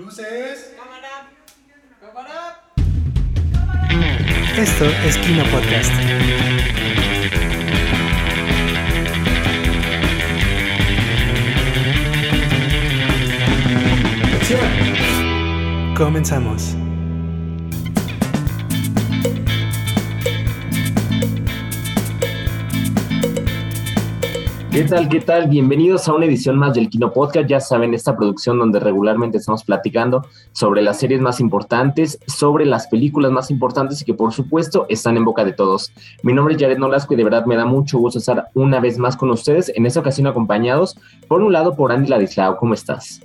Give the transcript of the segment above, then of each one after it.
Luces. Cámara. Cámara. Esto es Kino Podcast. Comenzamos. ¿Qué tal? ¿Qué tal? Bienvenidos a una edición más del Kino Podcast. Ya saben, esta producción donde regularmente estamos platicando sobre las series más importantes, sobre las películas más importantes y que por supuesto están en boca de todos. Mi nombre es Jared Nolasco y de verdad me da mucho gusto estar una vez más con ustedes, en esta ocasión acompañados por un lado por Andy Ladislao. ¿Cómo estás?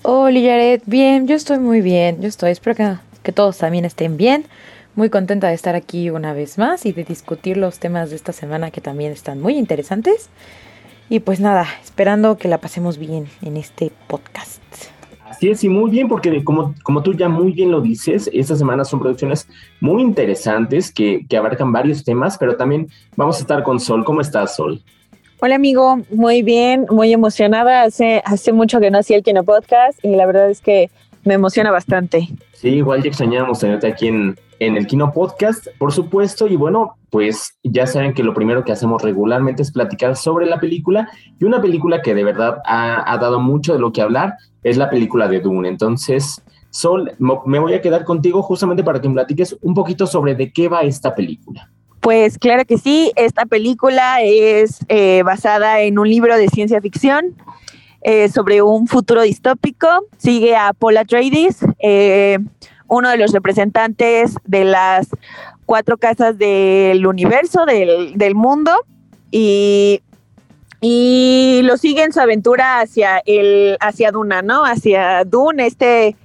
Hola Jared, bien, yo estoy muy bien, yo estoy, espero que, que todos también estén bien. Muy contenta de estar aquí una vez más y de discutir los temas de esta semana que también están muy interesantes. Y pues nada, esperando que la pasemos bien en este podcast. Así es, y muy bien, porque como, como tú ya muy bien lo dices, esta semana son producciones muy interesantes que, que abarcan varios temas, pero también vamos a estar con Sol. ¿Cómo estás, Sol? Hola amigo, muy bien, muy emocionada. Hace, hace mucho que no hacía el Kino Podcast y la verdad es que me emociona bastante. Sí, igual ya extrañábamos tenerte aquí en, en el Kino Podcast, por supuesto. Y bueno, pues ya saben que lo primero que hacemos regularmente es platicar sobre la película. Y una película que de verdad ha, dado mucho de lo que hablar es la película de Dune. Entonces, Sol, me voy a quedar contigo justamente para que me platiques un poquito sobre de qué va esta película. Pues claro que sí, esta película es eh, basada en un libro de ciencia ficción eh, sobre un futuro distópico. Sigue a Paul Atreides, eh, uno de los representantes de las cuatro casas del universo, del, del mundo, y, y, lo sigue en su aventura hacia, el, hacia Duna, ¿no? Hacia Dune, este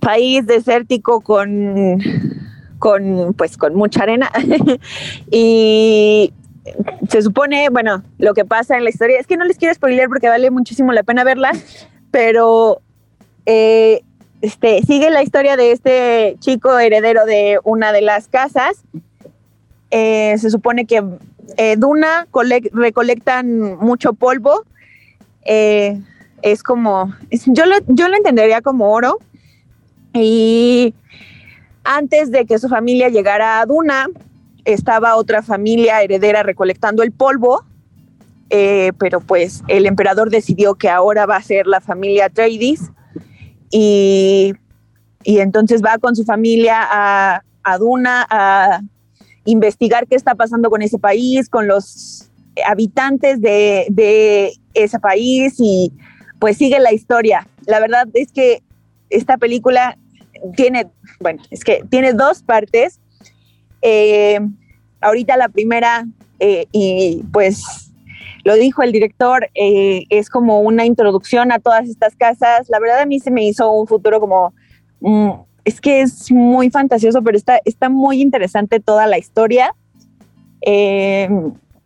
país desértico con con, pues, con mucha arena. y se supone, bueno, lo que pasa en la historia, es que no les quiero spoiler porque vale muchísimo la pena verla, pero eh, este, sigue la historia de este chico heredero de una de las casas. Eh, se supone que eh, Duna recolectan mucho polvo. Eh, es como, yo, lo, yo lo entendería como oro. Y antes de que su familia llegara a Duna, estaba otra familia heredera recolectando el polvo, pero pues el emperador decidió que ahora va a ser la familia Atreides y, y entonces va con su familia a, a Duna a investigar qué está pasando con ese país, con los habitantes de, de ese país y pues sigue la historia. La verdad es que esta película tiene, bueno, es que tiene dos partes. Eh, ahorita la primera, eh, y pues lo dijo el director, eh, es como una introducción a todas estas casas. La verdad a mí se me hizo un futuro como, mm, es que es muy fantasioso, pero está, está muy interesante toda la historia.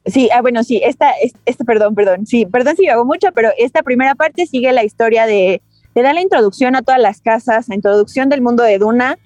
sí, ah, bueno, sí, esta, este, perdón, perdón, sí, perdón si hago mucho, pero esta primera parte sigue la historia de te da la introducción a todas las casas, la introducción del mundo de Duna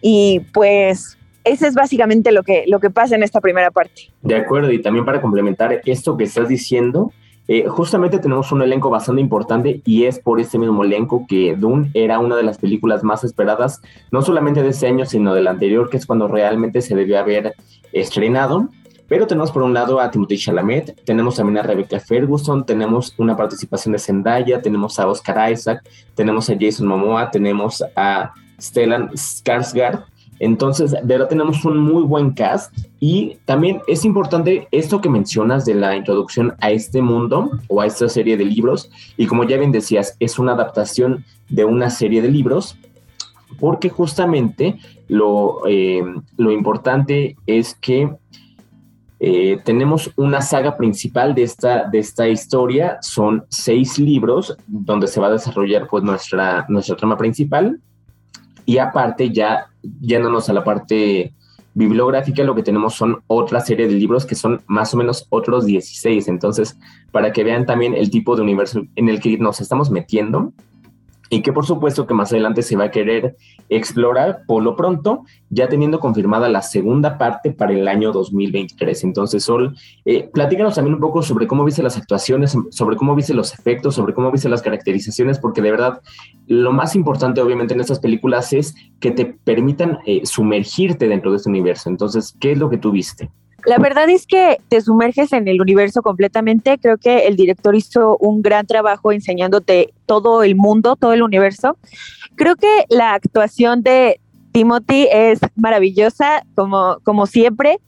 y pues ese es básicamente lo que, lo que pasa en esta primera parte. De acuerdo, y también para complementar esto que estás diciendo, eh, justamente tenemos un elenco bastante importante y es por este mismo elenco que Dune era una de las películas más esperadas, no solamente de este año, sino del anterior, que es cuando realmente se debió haber estrenado. Pero tenemos por un lado a Timothy Chalamet, tenemos también a Rebecca Ferguson, tenemos una participación de Zendaya, tenemos a Oscar Isaac, tenemos a Jason Momoa, tenemos a Stellan Skarsgård. Entonces, de verdad tenemos un muy buen cast y también es importante esto que mencionas de la introducción a este mundo o a esta serie de libros. Y como ya bien decías, es una adaptación de una serie de libros porque justamente lo, eh, lo importante es que eh, tenemos una saga principal de esta, de esta historia, son seis libros donde se va a desarrollar pues nuestra, nuestra trama principal y aparte ya yéndonos a la parte bibliográfica, lo que tenemos son otra serie de libros que son más o menos otros 16, entonces para que vean también el tipo de universo en el que nos estamos metiendo, y que por supuesto que más adelante se va a querer explorar por lo pronto, ya teniendo confirmada la segunda parte para el año 2023. Entonces, Sol, eh, platícanos también un poco sobre cómo viste las actuaciones, sobre cómo viste los efectos, sobre cómo viste las caracterizaciones, porque de verdad lo más importante obviamente en estas películas es que te permitan eh, sumergirte dentro de este universo. Entonces, ¿qué es lo que tú viste? La verdad es que te sumerges en el universo completamente. Creo que el director hizo un gran trabajo enseñándote todo el mundo, todo el universo. Creo que la actuación de Timothy es maravillosa, como, como siempre.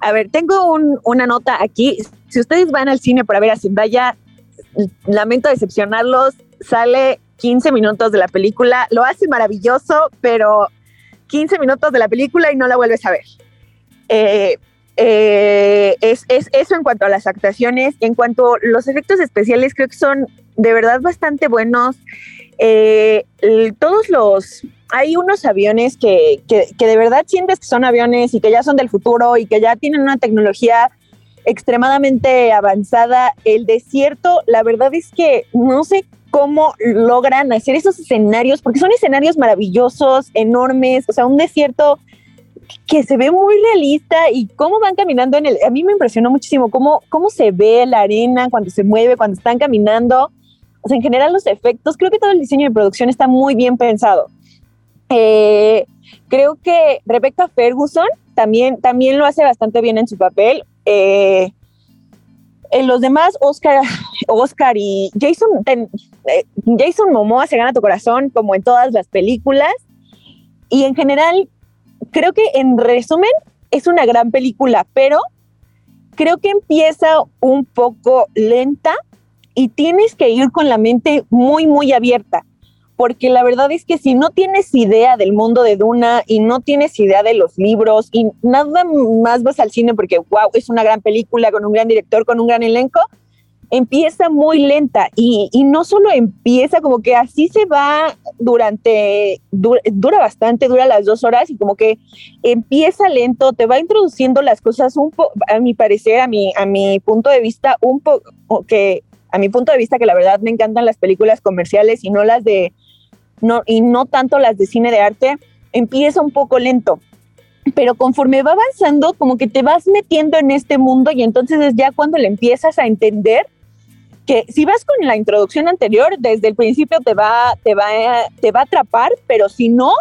A ver, tengo una nota aquí. Si ustedes van al cine para ver a Zendaya, lamento decepcionarlos. Sale 15 minutos de la película, lo hace maravilloso, pero 15 minutos de la película y no la vuelves a ver. Eh, eh, es, eso en cuanto a las actuaciones. En cuanto a los efectos especiales, creo que son de verdad bastante buenos. Eh, todos los... Hay unos aviones que, que, que, de verdad sientes que son aviones y que ya son del futuro y que ya tienen una tecnología extremadamente avanzada. El desierto, la verdad es que no sé cómo logran hacer esos escenarios, porque son escenarios maravillosos, enormes, o sea, un desierto que se ve muy realista y cómo van caminando en el... A mí me impresionó muchísimo cómo, cómo se ve la arena cuando se mueve, cuando están caminando. O sea, en general los efectos, creo que todo el diseño de producción está muy bien pensado. Eh, creo que Rebecca Ferguson también, también lo hace bastante bien en su papel. Eh, en los demás, Oscar, Oscar y Jason, eh, Jason Momoa se gana tu corazón como en todas las películas. Y en general, creo que en resumen es una gran película, pero creo que empieza un poco lenta y tienes que ir con la mente muy, muy abierta, porque la verdad es que si no tienes idea del mundo de Duna y no tienes idea de los libros y nada más vas al cine porque, wow, es una gran película con un gran director, con un gran elenco, empieza muy lenta y, no solo empieza, como que así se va durante, dura, bastante, dura las dos horas y como que empieza lento, te va introduciendo las cosas un poco, a mi parecer, a mi, a mi punto de vista, un poco, que a mi punto de vista, que la verdad me encantan las películas comerciales y no las de, no, y no tanto las de cine de arte, empieza un poco lento. Pero conforme va avanzando, como que te vas metiendo en este mundo y entonces es ya cuando le empiezas a entender que si vas con la introducción anterior, desde el principio te va, te va, te va a atrapar, pero si no,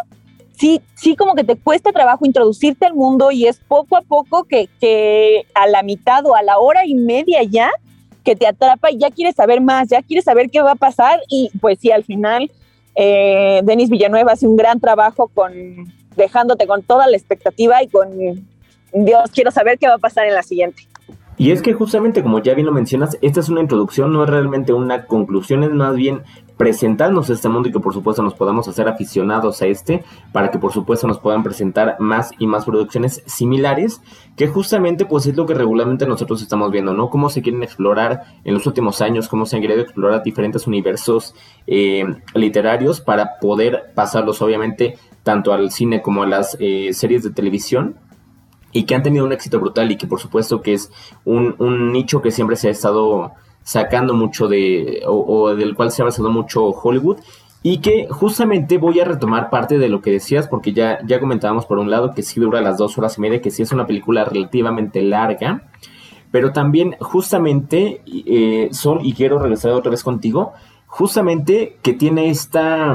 sí, sí como que te cuesta trabajo introducirte al mundo y es poco a poco que, que a la mitad o a la hora y media ya que te atrapa y ya quieres saber más, ya quieres saber qué va a pasar y pues sí, al final eh, Denis Villanueva hace un gran trabajo con dejándote con toda la expectativa y con Dios, quiero saber qué va a pasar en la siguiente. Y es que justamente como ya bien lo mencionas, esta es una introducción, no es realmente una conclusión, es más bien presentarnos este mundo y que por supuesto nos podamos hacer aficionados a este, para que por supuesto nos puedan presentar más y más producciones similares, que justamente pues es lo que regularmente nosotros estamos viendo, ¿no? Cómo se quieren explorar en los últimos años, cómo se han querido explorar diferentes universos eh, literarios para poder pasarlos obviamente tanto al cine como a las eh, series de televisión y que han tenido un éxito brutal y que por supuesto que es un, nicho que siempre se ha estado sacando mucho de, o, del cual se ha basado mucho Hollywood. Y que justamente voy a retomar parte de lo que decías, porque ya, ya comentábamos por un lado que sí dura las dos horas y media, que sí es una película relativamente larga. Pero también justamente, eh, Sol, y quiero regresar otra vez contigo, justamente que tiene esta...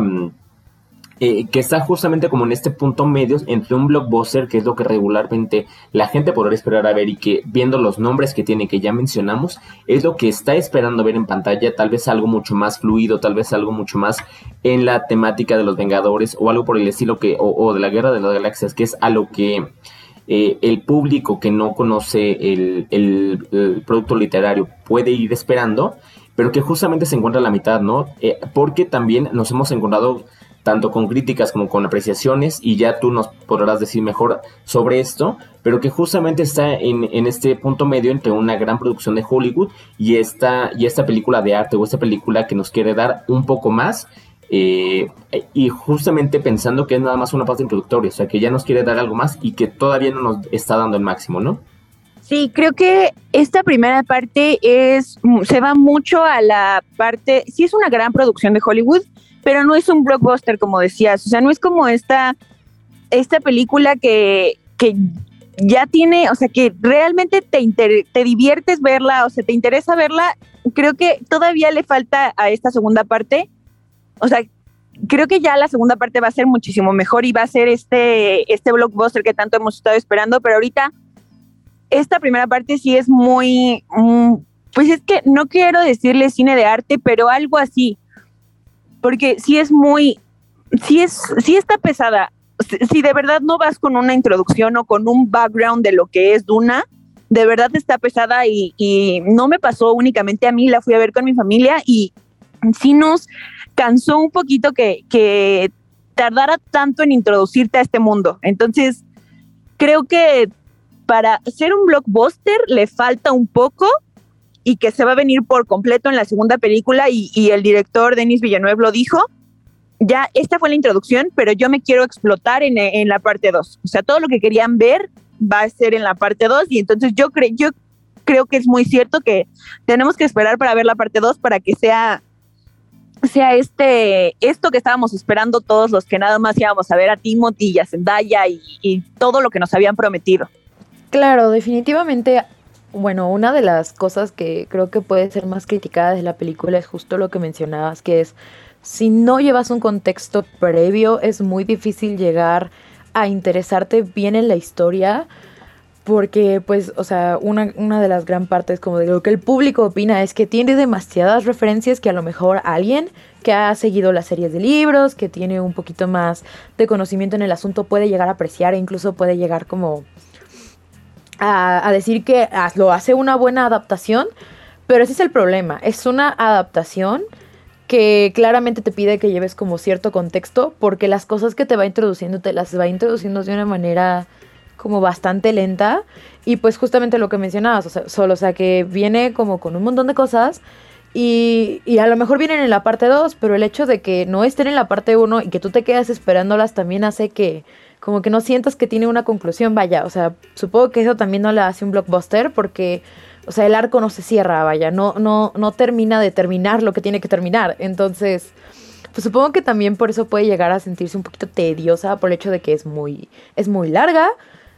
Que está justamente como en este punto medio entre un blockbuster, que es lo que regularmente la gente podrá esperar a ver y que viendo los nombres que tiene, que ya mencionamos, es lo que está esperando ver en pantalla, tal vez algo mucho más fluido, tal vez algo mucho más en la temática de los Vengadores o algo por el estilo que, o, de la Guerra de las Galaxias, que es a lo que... Eh, el público que no conoce el, producto literario puede ir esperando, pero que justamente se encuentra a la mitad, ¿no? Eh, porque también nos hemos encontrado tanto con críticas como con apreciaciones, y ya tú nos podrás decir mejor sobre esto, pero que justamente está en, este punto medio entre una gran producción de Hollywood y esta, y esta película de arte o esta película que nos quiere dar un poco más. Eh, y justamente pensando que es nada más una parte introductoria, o sea que ya nos quiere dar algo más y que todavía no nos está dando el máximo, ¿no? Sí, creo que esta primera parte es se va mucho a la parte, sí es una gran producción de Hollywood, pero no es un blockbuster, como decías. O sea, no es como esta, esta película que, que ya tiene, o sea, que realmente te, te diviertes verla, o sea, te interesa verla. Creo que todavía le falta a esta segunda parte. O sea, creo que ya la segunda parte va a ser muchísimo mejor y va a ser este, este blockbuster que tanto hemos estado esperando, pero ahorita esta primera parte sí es muy, mm, pues es que no quiero decirle cine de arte, pero algo así, porque sí es muy, sí es, sí está pesada. Si de verdad no vas con una introducción o con un background de lo que es Duna, de verdad está pesada y, y no me pasó únicamente a mí, la fui a ver con mi familia y sí nos cansó un poquito que, que tardara tanto en introducirte a este mundo. Entonces, creo que para ser un blockbuster le falta un poco y que se va a venir por completo en la segunda película y, el director Denis Villanueva lo dijo. Ya, esta fue la introducción, pero yo me quiero explotar en, en la parte 2. O sea, todo lo que querían ver va a ser en la parte 2 y entonces yo, creo yo creo que es muy cierto que tenemos que esperar para ver la parte 2 para que sea sea este, esto que estábamos esperando todos los que nada más íbamos a ver a Timothy y a Zendaya y, y todo lo que nos habían prometido. Claro, definitivamente, bueno, una de las cosas que creo que puede ser más criticada de la película es justo lo que mencionabas, que es si no llevas un contexto previo, es muy difícil llegar a interesarte bien en la historia. Porque, pues, o sea, una, una de las gran partes como de lo que el público opina es que tiene demasiadas referencias que a lo mejor alguien que ha seguido las series de libros, que tiene un poquito más de conocimiento en el asunto puede llegar a apreciar e incluso puede llegar como a, decir que lo hace una buena adaptación, pero ese es el problema, es una adaptación que claramente te pide que lleves como cierto contexto, porque las cosas que te va introduciendo te las va introduciendo de una manera como bastante lenta. Y pues justamente lo que mencionabas, o sea, solo, o sea, que viene como con un montón de cosas y, y a lo mejor vienen en la parte 2, pero el hecho de que no estén en la parte 1 y que tú te quedas esperándolas también hace que como que no sientas que tiene una conclusión, vaya, o sea, supongo que eso también no le hace un blockbuster porque, o sea, el arco no se cierra, vaya, no, no, no termina de terminar lo que tiene que terminar, entonces, pues supongo que también por eso puede llegar a sentirse un poquito tediosa por el hecho de que es muy, es muy larga,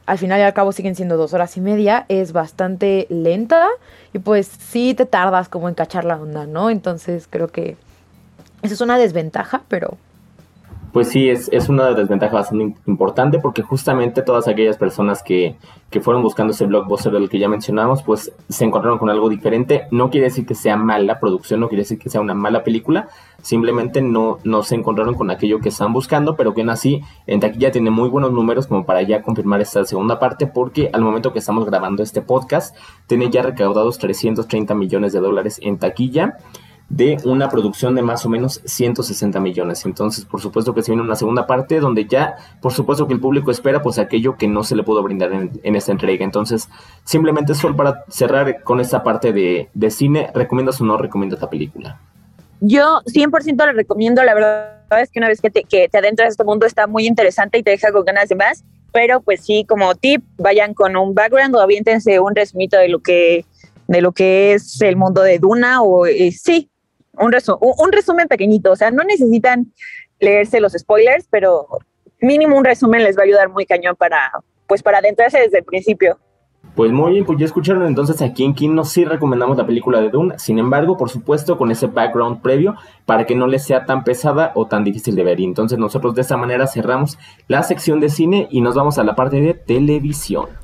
al final y al cabo siguen siendo dos horas y media, es bastante lenta y pues sí te tardas como en cachar la onda, ¿no? Entonces creo que eso es una desventaja, pero pues sí, es, es una desventaja bastante importante porque justamente todas aquellas personas que, que, fueron buscando ese blockbuster del que ya mencionamos, pues se encontraron con algo diferente. No quiere decir que sea mala producción, no quiere decir que sea una mala película, simplemente no, no se encontraron con aquello que están buscando, pero que aún así en taquilla tiene muy buenos números como para ya confirmar esta segunda parte porque al momento que estamos grabando este podcast tiene ya recaudados 330 millones de dólares en taquilla de una producción de más o menos 160 millones. Entonces, por supuesto que se viene una segunda parte donde ya, por supuesto que el público espera pues aquello que no se le pudo brindar en, esta entrega. Entonces, simplemente solo para cerrar con esta parte de, cine, ¿recomiendas o no recomiendas esta película? Yo 100% la recomiendo, la verdad es que una vez que te, que te adentras a este mundo está muy interesante y te deja con ganas de más, pero pues sí, como tip, vayan con un background o aviéntense un resumito de lo que de lo que es el mundo de Duna o eh, sí, un, un resumen pequeñito, o sea, no necesitan leerse los spoilers, pero mínimo un resumen les va a ayudar muy cañón para, pues, para adentrarse desde el principio. Pues muy bien, pues ya escucharon entonces aquí en Kino sí recomendamos la película de Dune, sin embargo, por supuesto, con ese background previo para que no les sea tan pesada o tan difícil de ver. Y entonces nosotros de esta manera cerramos la sección de cine y nos vamos a la parte de televisión.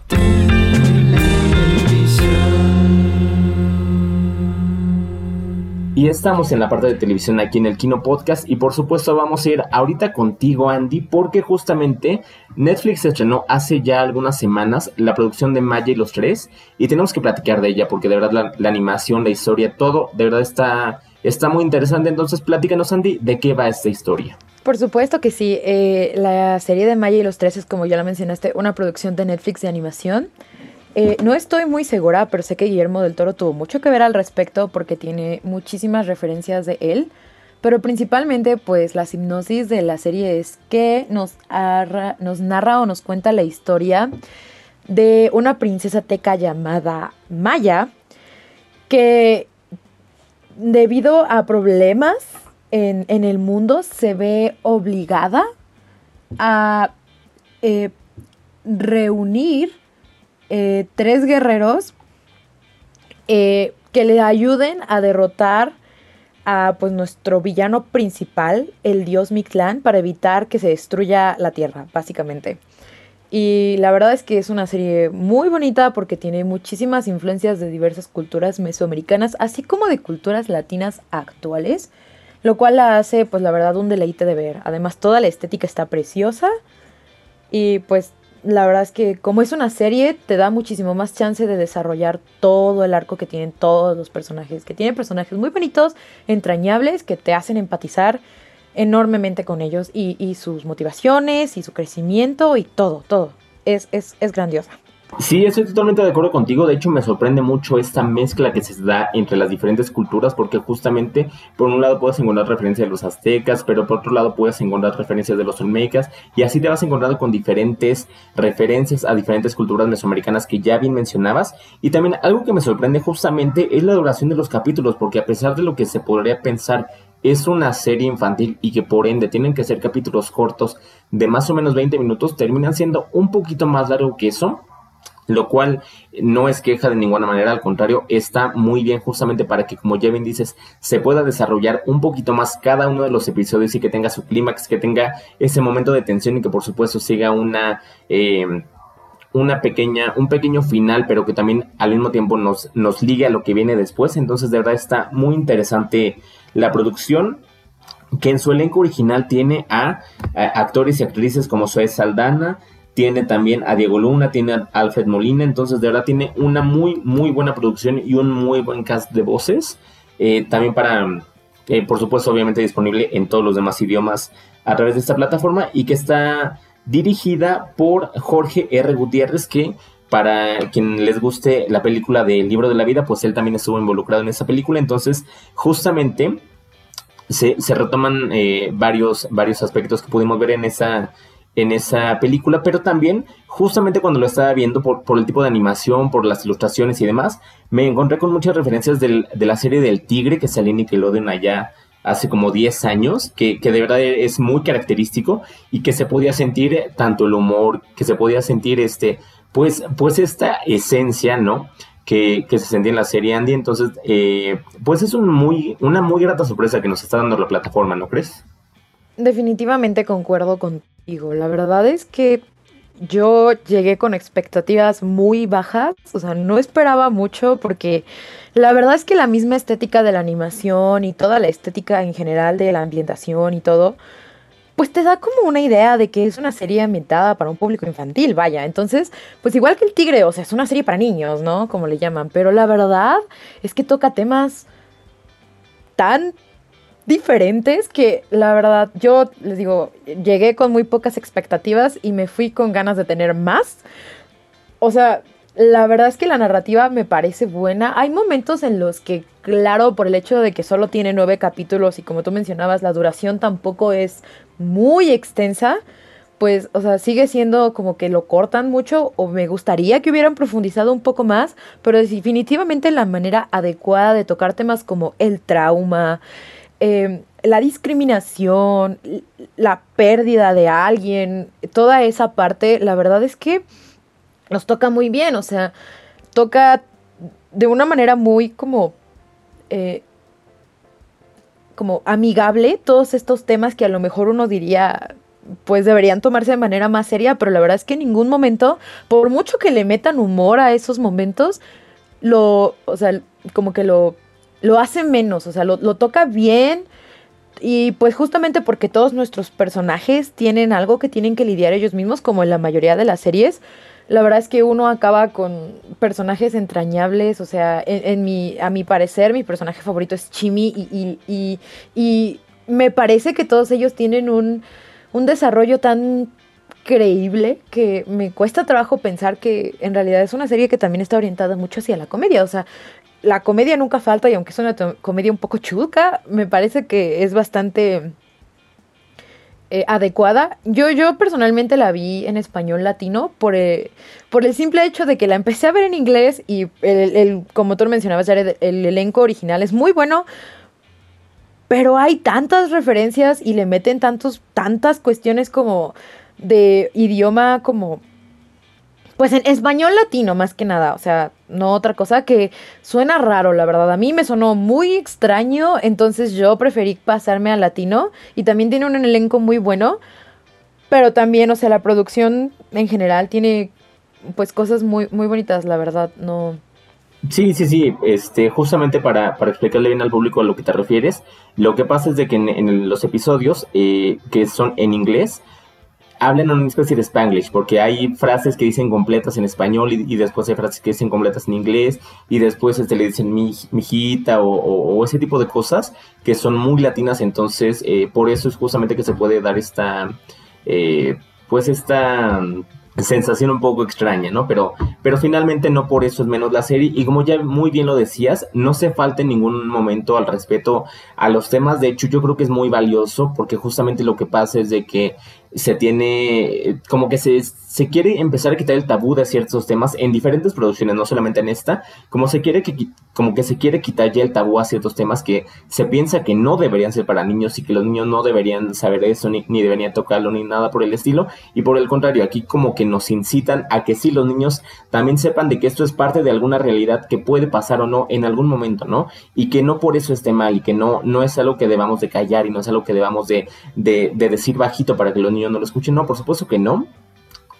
Y estamos en la parte de televisión aquí en el Kino Podcast y por supuesto vamos a ir ahorita contigo Andy porque justamente Netflix estrenó hace ya algunas semanas la producción de Maya y los tres y tenemos que platicar de ella porque de verdad la, animación, la historia, todo de verdad está, está muy interesante. Entonces platícanos Andy de qué va esta historia. Por supuesto que sí, eh, la serie de Maya y los tres es como ya la mencionaste, una producción de Netflix de animación. Eh, no estoy muy segura, pero sé que Guillermo del Toro tuvo mucho que ver al respecto porque tiene muchísimas referencias de él. Pero principalmente, pues la hipnosis de la serie es que nos, nos narra o nos cuenta la historia de una princesa teca llamada Maya, que debido a problemas en, en el mundo se ve obligada a eh, reunir eh, tres guerreros eh, que le ayuden a derrotar a pues nuestro villano principal, el dios Mictlán, para evitar que se destruya la tierra, básicamente. Y la verdad es que es una serie muy bonita porque tiene muchísimas influencias de diversas culturas mesoamericanas, así como de culturas latinas actuales, lo cual la hace, pues la verdad, un deleite de ver. Además, toda la estética está preciosa y pues la verdad es que como es una serie, te da muchísimo más chance de desarrollar todo el arco que tienen todos los personajes, que tienen personajes muy bonitos, entrañables, que te hacen empatizar enormemente con ellos y, sus motivaciones y su crecimiento y todo, todo. Es, es, es grandiosa. Sí, estoy totalmente de acuerdo contigo. De hecho, me sorprende mucho esta mezcla que se da entre las diferentes culturas, porque justamente por un lado puedes encontrar referencias de los aztecas, pero por otro lado puedes encontrar referencias de los olmecas, y así te vas encontrando con diferentes referencias a diferentes culturas mesoamericanas que ya bien mencionabas. Y también algo que me sorprende justamente es la duración de los capítulos, porque a pesar de lo que se podría pensar es una serie infantil y que por ende tienen que ser capítulos cortos de más o menos 20 minutos, terminan siendo un poquito más largo que eso lo cual no es queja de ninguna manera, al contrario, está muy bien justamente para que, como ya bien dices, se pueda desarrollar un poquito más cada uno de los episodios y que tenga su clímax, que tenga ese momento de tensión y que por supuesto siga una... Eh, una pequeña, un pequeño final, pero que también al mismo tiempo nos, nos ligue a lo que viene después. Entonces, de verdad está muy interesante la producción que en su elenco original tiene a, a actores y actrices como Zoe Saldana, tiene también a Diego Luna, tiene a Alfred Molina, entonces de verdad tiene una muy, muy buena producción y un muy buen cast de voces. Eh, también para, eh, por supuesto, obviamente disponible en todos los demás idiomas a través de esta plataforma y que está dirigida por Jorge R. Gutiérrez, que para quien les guste la película del libro de la vida, pues él también estuvo involucrado en esa película, entonces justamente se, retoman eh, varios, varios aspectos que pudimos ver en esa en esa película, pero también justamente cuando lo estaba viendo por, por, el tipo de animación, por las ilustraciones y demás, me encontré con muchas referencias del, de la serie del Tigre que salió en Nickelodeon allá hace como 10 años, que, que, de verdad es muy característico y que se podía sentir tanto el humor, que se podía sentir este, pues, pues esta esencia, ¿no? Que, que se sentía en la serie Andy, entonces, eh, pues es un muy, una muy grata sorpresa que nos está dando la plataforma, ¿no crees? Definitivamente concuerdo contigo. La verdad es que yo llegué con expectativas muy bajas, o sea, no esperaba mucho porque la verdad es que la misma estética de la animación y toda la estética en general de la ambientación y todo, pues te da como una idea de que es una serie ambientada para un público infantil, vaya. Entonces, pues igual que El Tigre, o sea, es una serie para niños, ¿no? Como le llaman, pero la verdad es que toca temas tan diferentes que la verdad yo les digo, llegué con muy pocas expectativas y me fui con ganas de tener más. O sea, la verdad es que la narrativa me parece buena. Hay momentos en los que, claro, por el hecho de que solo tiene nueve capítulos y como tú mencionabas, la duración tampoco es muy extensa, pues, o sea, sigue siendo como que lo cortan mucho o me gustaría que hubieran profundizado un poco más, pero definitivamente la manera adecuada de tocar temas como el trauma, Em, la discriminación, la pérdida de alguien, toda esa parte, la verdad es que nos toca muy bien, o sea, toca de una manera muy como... Eh, como amigable todos estos temas que a lo mejor uno diría pues deberían tomarse de manera más seria, pero la verdad es que en ningún momento, por mucho que le metan humor a esos momentos, lo, o sea, como que lo lo hace menos, o sea, lo, toca bien. Y pues justamente porque todos nuestros personajes tienen algo que tienen que lidiar ellos mismos, como en la mayoría de las series, la verdad es que uno acaba con personajes entrañables, o sea, en, mi, a mi parecer mi personaje favorito es Chimi y, y, me parece que todos ellos tienen un, un desarrollo tan creíble que me cuesta trabajo pensar que en realidad es una serie que también está orientada mucho hacia la comedia. O sea, la comedia nunca falta y aunque es una comedia un poco chuca, me parece que es bastante eh, adecuada. Yo, yo personalmente la vi en español latino por, eh, por el simple hecho de que la empecé a ver en inglés y el, como tú mencionabas, el, el elenco original es muy bueno. pero hay tantas referencias y le meten tantos, tantas cuestiones como de idioma como pues en español latino más que nada, o sea, no otra cosa que suena raro, la verdad. A mí me sonó muy extraño, entonces yo preferí pasarme al latino y también tiene un elenco muy bueno, pero también, o sea, la producción en general tiene pues cosas muy muy bonitas, la verdad, no Sí, sí, sí, este, justamente para, para explicarle bien al público a lo que te refieres, lo que pasa es de que en, los episodios eh, que son en inglés, hablan una especie de spanglish, porque hay frases que dicen completas en español y, después hay frases que dicen completas en inglés y después este, le dicen mi, mijita o, o, ese tipo de cosas que son muy latinas, entonces eh, por eso es justamente que se puede dar esta, eh, pues esta sensación un poco extraña, ¿no? Pero, pero finalmente no por eso es menos la serie. Y como ya muy bien lo decías, no se falta en ningún momento al respeto a los temas. De hecho, yo creo que es muy valioso porque justamente lo que pasa es de que se tiene, como que se, se quiere empezar a quitar el tabú de ciertos temas en diferentes producciones, no solamente en esta, como se quiere que, como que se quiere quitar ya el tabú a ciertos temas que se piensa que no deberían ser para niños y que los niños no deberían saber eso, ni, ni deberían tocarlo, ni nada por el estilo, y por el contrario, aquí como que nos incitan a que sí los niños también sepan de que esto es parte de alguna realidad que puede pasar o no en algún momento, ¿no? Y que no por eso esté mal y que no, no es algo que debamos de callar y no es algo que debamos de, de, de decir bajito para que los niños yo no lo escuchen. No, por supuesto que no.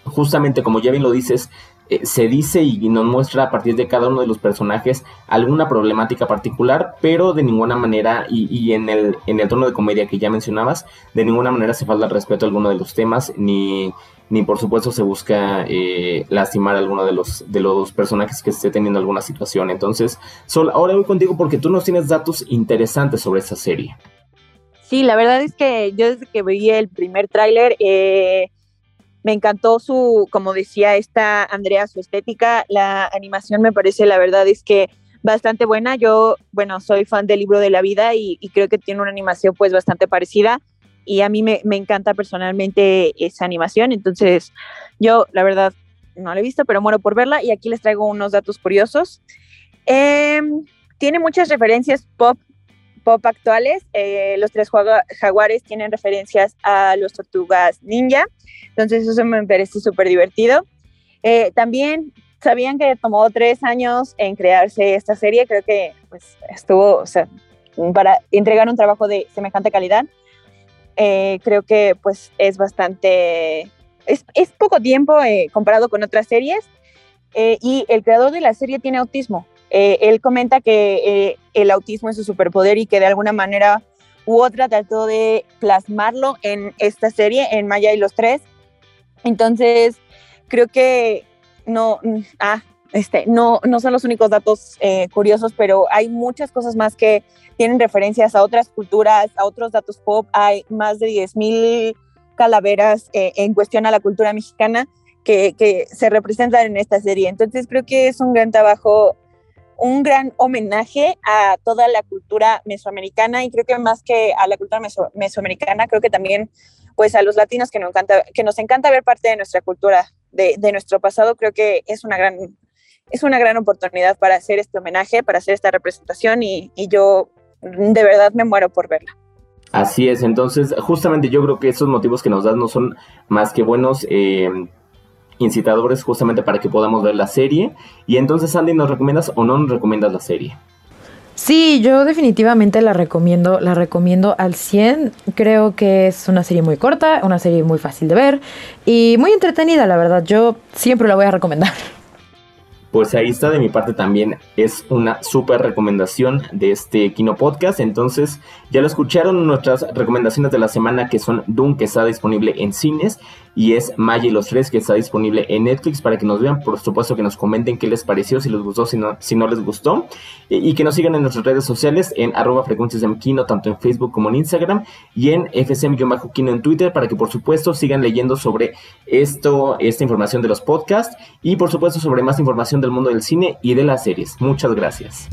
Justamente como ya bien lo dices, eh, se dice y nos muestra a partir de cada uno de los personajes alguna problemática particular, pero de ninguna manera, y, en, el, en el tono de comedia que ya mencionabas, de ninguna manera se falta el respeto a alguno de los temas, ni, ni por supuesto se busca eh, lastimar a alguno de los, de los personajes que esté teniendo alguna situación. Entonces, Sol, ahora voy contigo porque tú nos tienes datos interesantes sobre esta serie. Sí, la verdad es que yo desde que vi el primer tráiler, eh, me encantó su, como decía esta Andrea, su estética, la animación me parece, la verdad es que bastante buena. Yo, bueno, soy fan del libro de la vida y, creo que tiene una animación pues bastante parecida y a mí me, encanta personalmente esa animación, entonces yo la verdad no la he visto, pero muero por verla y aquí les traigo unos datos curiosos. Em, tiene muchas referencias pop pop actuales. Eh, los tres jaguares tienen referencias a los tortugas ninja, entonces eso me parece súper divertido. Eh, también sabían que tomó tres años en crearse esta serie, creo que pues estuvo, o sea, para entregar un trabajo de semejante calidad, eh, creo que pues es bastante, es, es poco tiempo comparado con otras series. y el creador de la serie tiene autismo, eh, él comenta que eh, el autismo es su superpoder y que de alguna manera u otra trató de plasmarlo en esta serie, en Maya y los tres. Entonces, creo que no, mm, ah, este, no, no son los únicos datos eh, curiosos, pero hay muchas cosas más que tienen referencias a otras culturas, a otros datos pop. Hay más de 10.000 calaveras en cuestión a la cultura mexicana que, que se representan en esta serie. Entonces, creo que es un gran trabajo un gran homenaje a toda la cultura mesoamericana y creo que más que a la cultura mesoamericana, creo que también pues a los latinos que nos encanta, que nos encanta ver parte de nuestra cultura, de, nuestro pasado, creo que es una gran, es una gran oportunidad para hacer este homenaje, para hacer esta representación y, yo de verdad me muero por verla. Así es, entonces justamente yo creo que esos motivos que nos das no son más que buenos eh, incitadores justamente para que podamos ver la serie. Y entonces, Andy, ¿nos recomiendas o no nos recomiendas la serie? Sí, yo definitivamente la recomiendo, la recomiendo al 100. Creo que es una serie muy corta, una serie muy fácil de ver y muy entretenida, la verdad. Yo siempre la voy a recomendar. Pues ahí está de mi parte también. Es una súper recomendación de este Kino Podcast. Entonces, ya lo escucharon nuestras recomendaciones de la semana que son Doom, que está disponible en cines, y es Maya y los tres, que está disponible en Netflix para que nos vean. Por supuesto, que nos comenten qué les pareció, si les gustó, si no, si no les gustó. Y, que nos sigan en nuestras redes sociales en arroba frecuencias Kino, tanto en Facebook como en Instagram, y en FSM-Kino en Twitter, para que por supuesto sigan leyendo sobre esto, esta información de los podcasts, y por supuesto sobre más información del mundo del cine y de las series. Muchas gracias.